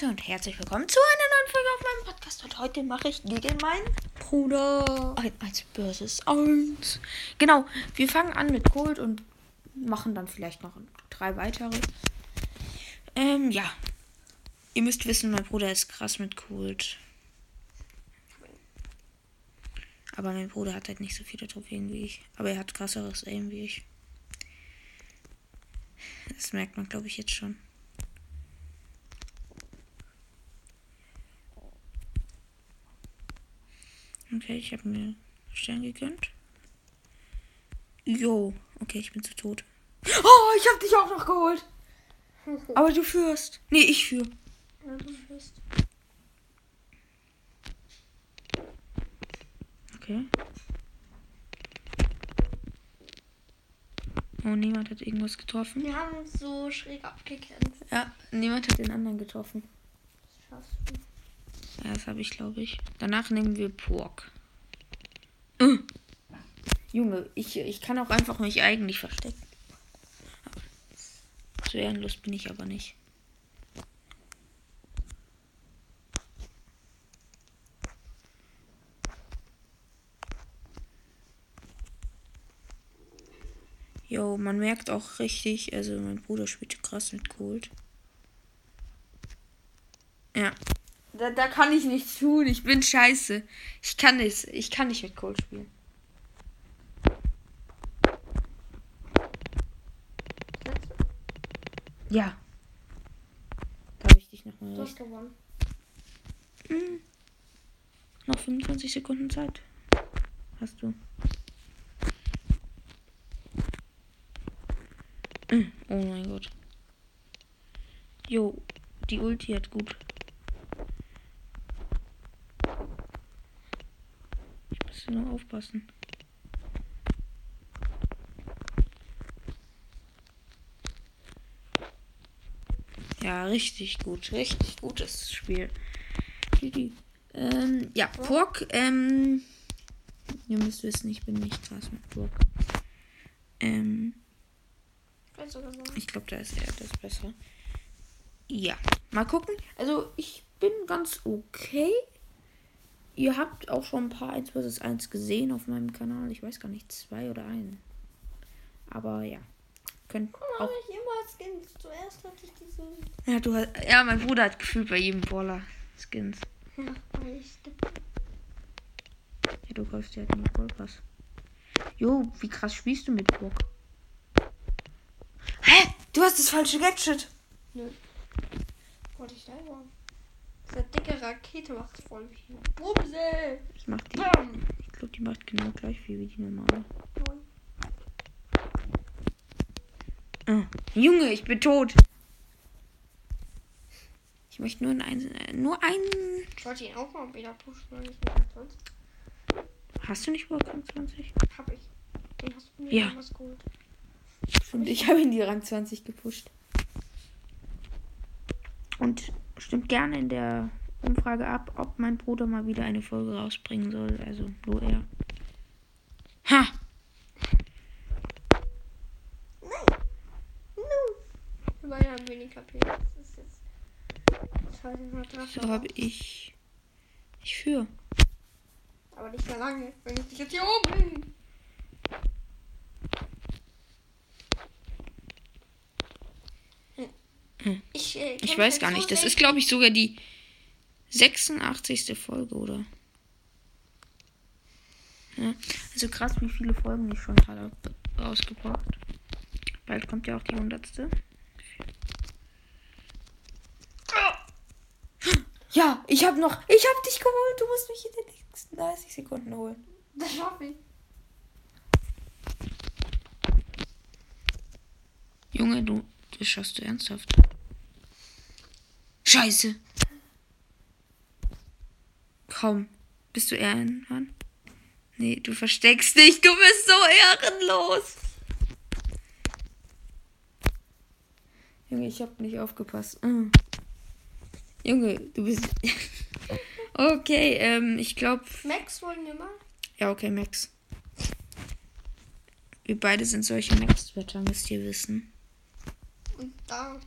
Leute und herzlich willkommen zu einer neuen Folge auf meinem Podcast. Und heute mache ich gegen meinen Bruder ein 1 versus 1. Genau, wir fangen an mit Cold und machen dann vielleicht noch drei weitere. Ähm, ja. Ihr müsst wissen, mein Bruder ist krass mit Cold. Aber mein Bruder hat halt nicht so viele Trophäen wie ich. Aber er hat krasseres Aim wie ich. Das merkt man, glaube ich, jetzt schon. Okay, ich habe mir Stern gegönnt. Jo, okay, ich bin zu tot. Oh, ich habe dich auch noch geholt. Aber du führst. Nee, ich führe. Ja, du bist. Okay. Oh, niemand hat irgendwas getroffen. Wir haben uns so schräg abgekämpft. Ja, niemand hat den anderen getroffen. Das schaffst du. Ja, das habe ich, glaube ich. Danach nehmen wir Pork. Äh. Junge, ich, ich kann auch einfach mich eigentlich verstecken. So ehrenlos bin ich aber nicht. Jo, man merkt auch richtig, also mein Bruder spielt krass mit Cold. Ja. Da, da kann ich nichts tun. Ich bin scheiße. Ich kann es. Ich kann nicht mit Cold spielen. Ja. Da habe ich dich nochmal Du hast gewonnen. Hm. Noch 25 Sekunden Zeit. Hast du. Hm, Oh mein Gott. Jo, die Ulti hat gut. Ich muss nur aufpassen. Ja, richtig gut. Richtig gutes Spiel. Ähm, ja, Pork, ähm, ihr müsst wissen, ich bin nicht krass mit Pork. Ähm, ich glaube, da ist er das besser. Ja, mal gucken. Also, ich bin ganz okay. Ihr habt auch schon ein paar 1 vs 1 gesehen auf meinem Kanal. Ich weiß gar nicht, zwei oder einen. Aber ja. Könnt Warum auch. ich immer Skins? Zuerst hatte ich diese. Ja, du hast, ja, mein Bruder hat gefühlt bei jedem Baller Skins. Ja, weil ich. Ja, du kaufst ja halt nie Vollpass. Jo, wie krass spielst du mit Burg? Hä? Du hast das falsche Gadget. Nö. Wollte ich selber. Diese dicke Rakete macht voll viel. Bumse! Ich mach die. Bam! Ich glaube, die macht genau gleich viel wie die normale. Neun. Ah, Junge, ich bin tot. Ich möchte nur einen. äh, Nur einen. Ich wollte ihn auch mal wieder pushen, weil ich mir gedacht sonst Hast du nicht Rang 20? hab ich. Den hast du mir Ja. damals geholt. Und ich habe in die Rang 20 gepusht. Und stimmt gerne in der Umfrage ab, ob mein Bruder mal wieder eine Folge rausbringen soll. Also nur er. Ha! Nein! Nun! Weil haben wenig KP. Das ist jetzt. So habe ich. Ich führe. Aber nicht mehr lange, wenn ich dich jetzt hier oben bin. Hm. Ich, äh, Ich weiß gar nicht. Das ist, glaube ich, sogar die 86. Folge, oder? Ja. Also krass, wie viele Folgen ich schon habe rausgebracht. Bald kommt ja auch die 100. Ja, ich habe noch. Ich habe dich geholt. Du musst mich in den nächsten 30 Sekunden holen. Das schaffe ich. Junge, du. Das schaffst du ernsthaft. Scheiße. Komm. Bist du ehrenmann? Nee, du versteckst dich. Du bist so ehrenlos. Junge, ich hab nicht aufgepasst. Mm. Junge, du bist. okay, ähm, ich glaube. Max wollen wir mal? Ja, okay, Max. Wir beide sind solche Max-Wetter, müsst ihr wissen. Und da.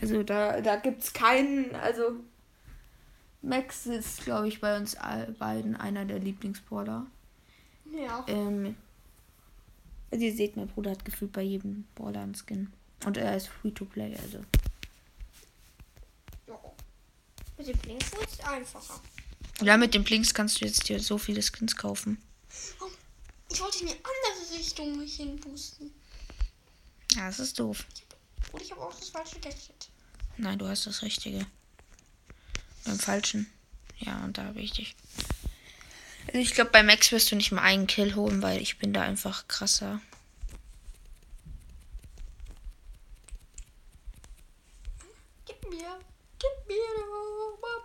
Also da, da gibt's keinen, also Max ist, glaube ich, bei uns beiden einer der Lieblingsbrawler. Ja. Ähm, also ihr seht, mein Bruder hat gefühlt bei jedem Brawler einen Skin. Und er ist free to play, also. ja. Mit dem Blinks wird es einfacher. Ja, mit dem Blinks kannst du jetzt dir so viele Skins kaufen. Ich wollte in die andere Richtung mich hinboosten. Ja, das ist doof. Und ich habe auch das falsche Gadget. Nein, du hast das Richtige. Beim Falschen. Ja, und da habe ich dich. Also ich glaube, bei Max wirst du nicht mal einen Kill holen, weil ich bin da einfach krasser. Gib mir, gib mir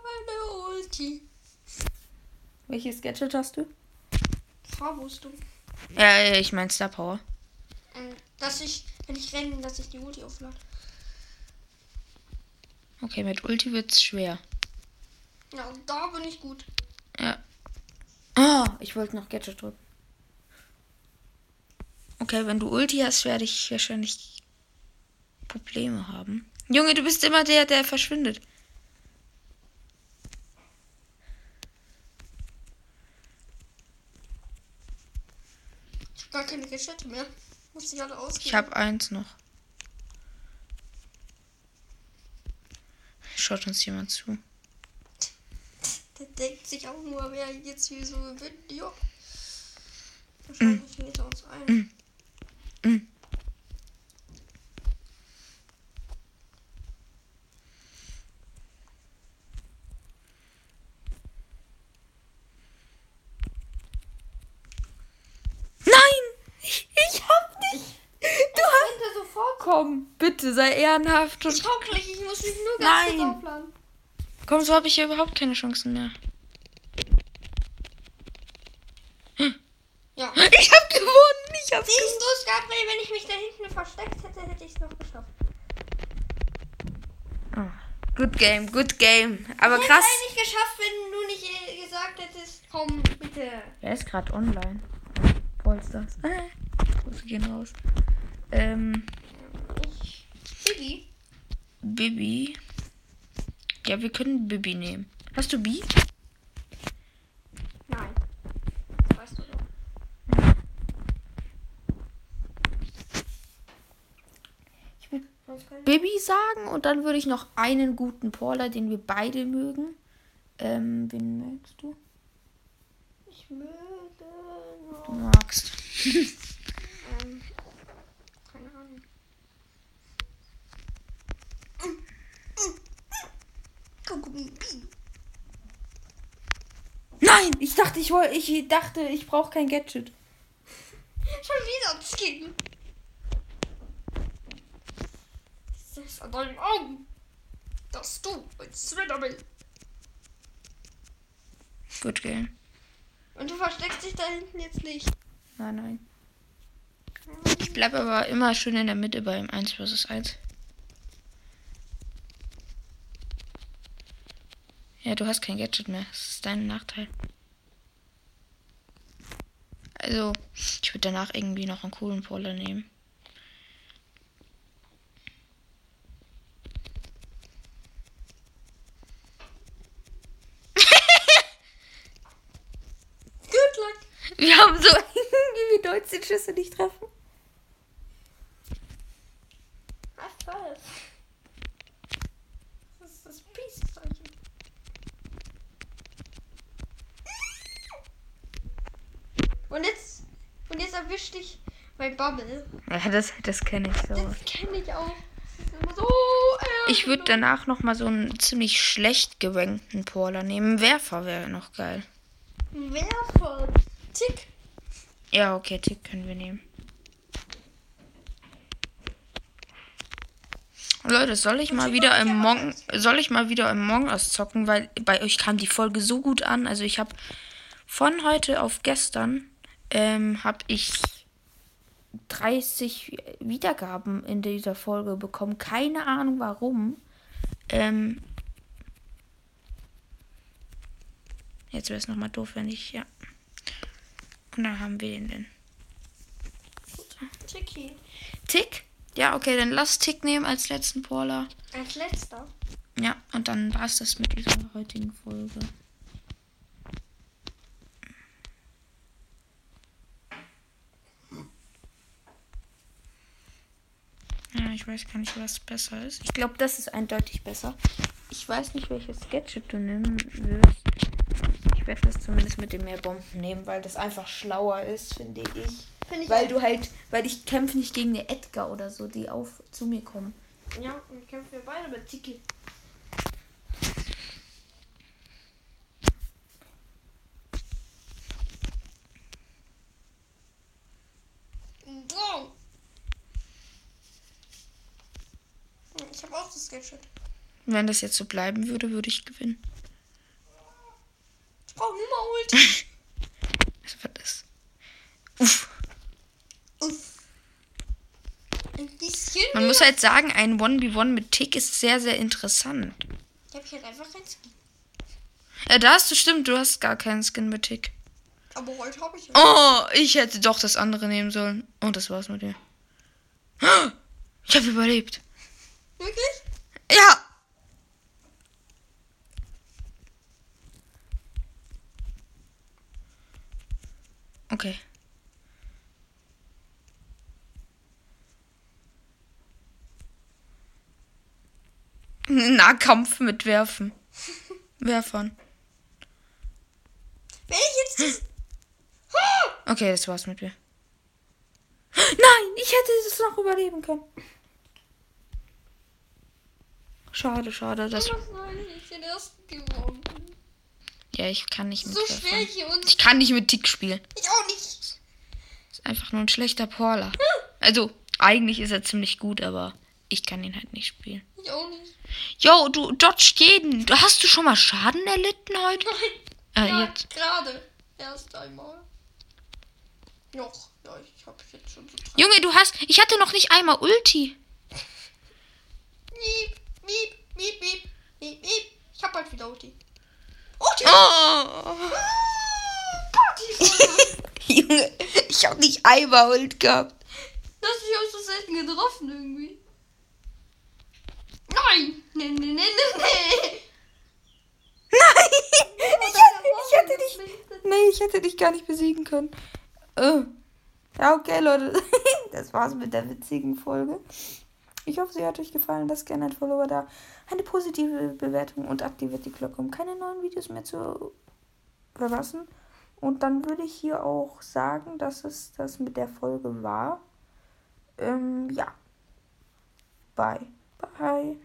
meine Ulti. Welches Gadget hast du? Fahrwustung. Ja, ja, ich meine Star Power. Ähm, dass ich, wenn ich renne, dass ich die Ulti auflade. Okay, mit Ulti wird's schwer. Ja, und da bin ich gut. Ja. Ah, ich wollte noch Gadget drücken. Okay, wenn du Ulti hast, werde ich wahrscheinlich Probleme haben. Junge, du bist immer der, der verschwindet. Ich habe gar keine Gadgets mehr. Muss ich alle ausgeben. Ich habe eins noch. Schaut uns jemand zu. Der denkt sich auch nur, wer jetzt hier so gewinnt. Ja. Wahrscheinlich lädt er uns ein. Mm. Nein! Ich, ich hab nicht. Du hast. Rennt Komm, bitte, sei ehrenhaft und Ich gleich, ich muss mich nur ganz Nein. aufladen. Komm, so habe ich hier überhaupt keine Chancen mehr. Ja. Ich hab gewonnen! Ich hab Siehst du es, Gabriel? Wenn ich mich da hinten versteckt hätte, hätte ich es noch geschafft. gewonnen. Good game, good game. Aber Ich krass. hätte es nicht geschafft, wenn du nicht äh, gesagt hättest, komm, bitte. Er ist gerade online. Polsters. Ah, Grüße gehen raus. Ähm, Ich. Bibi. Ja, wir können Bibi nehmen. Hast du Bi? Nein. Das weißt du doch. Ich können Bibi sagen und dann würde ich noch einen guten Paula, den wir beide mögen. Ähm, wen mögst du? ich möge Du noch. magst. Ähm, keine Ahnung. Kaugummi. Nein, ich dachte, ich wollte, ich dachte, ich brauche kein Gadget. Schon wieder ein Skin. Ist das an deinen Augen? Dass du ein Swinner bist. Good game. Und du versteckst dich da hinten jetzt nicht. Nein, nein. Ich bleibe aber immer schön in der Mitte beim 1 vs 1. Ja, du hast kein Gadget mehr. Das ist dein Nachteil. Also, ich würde danach irgendwie noch einen coolen Brawler nehmen. Good luck. Wir haben so wie wir 19 Schüsse nicht treffen. High five. Das ist das Peace-Zeichen. Und jetzt, und jetzt erwischt dich mein Bubble. Ja, das, das kenne ich so. Das kenne ich auch. So. Ich würde danach noch mal so einen ziemlich schlecht gerankten Brawler nehmen. Werfer wäre noch geil. Werfer. Tick. Ja, okay, Tick können wir nehmen. Leute, soll ich mal Tick wieder im Mong soll ich mal wieder im Among Us zocken, weil bei euch kam die Folge so gut an. Also ich habe von heute auf gestern ähm, habe ich 30 Wiedergaben in dieser Folge bekommen. Keine Ahnung warum. Ähm, jetzt wäre es nochmal doof, wenn ich, ja. Und dann haben wir den denn. Tiki. Tick? Ja, okay, dann lass Tick nehmen als letzten Brawler. Als letzter. Ja, und dann war es das mit dieser heutigen Folge. Ja, ich weiß gar nicht, was besser ist. Ich glaube, das ist eindeutig besser. Ich weiß nicht, welches Gadget du nehmen wirst. Ich werde das zumindest mit dem mehr Bomben nehmen, weil das einfach schlauer ist, finde ich. Finde ich Weil auch. du halt, weil ich kämpfe nicht gegen eine Edgar oder so, die auf zu mir kommen. Ja, und kämpfen wir beide mit Tiki. Wow. Ich habe auch das Gadget. Wenn das jetzt so bleiben würde, würde ich gewinnen. Ich brauche nur mal Ulti. Was war das? Uff. Uff. Ein bisschen. Man muss halt sagen, ein 1v1 mit Tick ist sehr, sehr interessant. Ich habe hier einfach kein Skin. Ja, da hast du stimmt, du hast gar keinen Skin mit Tick. Aber heute habe ich. Oh, ich hätte doch das andere nehmen sollen. Oh, das war's mit dir. Ich habe überlebt. Wirklich? Ja. Okay. Nahkampf mit Werfen. Werfern. Wenn ich jetzt das. Okay, das war's mit mir. Nein, ich hätte es noch überleben können. Schade, schade. Das, ja, ich kann nicht mit So Ich kann nicht mit Tick spielen. ich auch nicht. Ist einfach nur ein schlechter Porler. Also, eigentlich ist er ziemlich gut, aber ich kann ihn halt nicht spielen. Ich auch nicht. Yo, du dodgst jeden. Hast du schon mal Schaden erlitten heute? Nein. Äh, ja, jetzt. gerade. Erst einmal. Noch. Ja, ich habe jetzt schon so. Junge, du hast. Ich hatte noch nicht einmal Ulti. Miep, miep, miep, miep. Ich hab bald wieder Ulti. Ulti! Oh. Party! Junge, ich hab nicht einmal Ult gehabt. Das hast mich auch so selten getroffen irgendwie. Nein! Nee, nee, nee, nee, nee. Nein! Ich hätte, ich hätte dich. Nee, ich hätte dich gar nicht besiegen können. Äh. Ja, okay, Leute. Das war's mit der witzigen Folge. Ich hoffe, sie hat euch gefallen. Lasst gerne ein Follower da. Eine positive Bewertung und aktiviert die Glocke, um keine neuen Videos mehr zu verpassen. Und dann würde ich hier auch sagen, dass es das mit der Folge war. Ähm, ja. Bye. Bye.